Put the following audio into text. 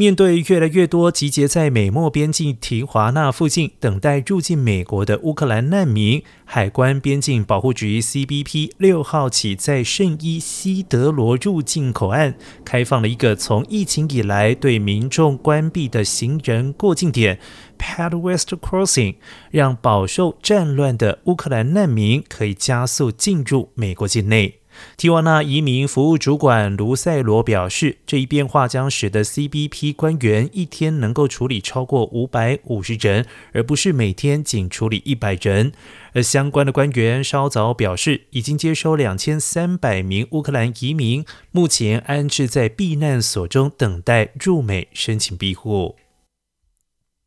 面对越来越多集结在美墨边境提华纳附近等待入境美国的乌克兰难民，海关边境保护局 （CBP） 六号起在圣伊西德罗入境口岸开放了一个从疫情以来对民众关闭的行人过境点 （Pad West Crossing），让饱受战乱的乌克兰难民可以加速进入美国境内。提瓦纳移民服务主管卢塞罗表示，这一变化将使得 CBP 官员一天能够处理超过五百五十人，而不是每天仅处理一百人。而相关的官员稍早表示，已经接收两千三百名乌克兰移民，目前安置在避难所中，等待入美申请庇护。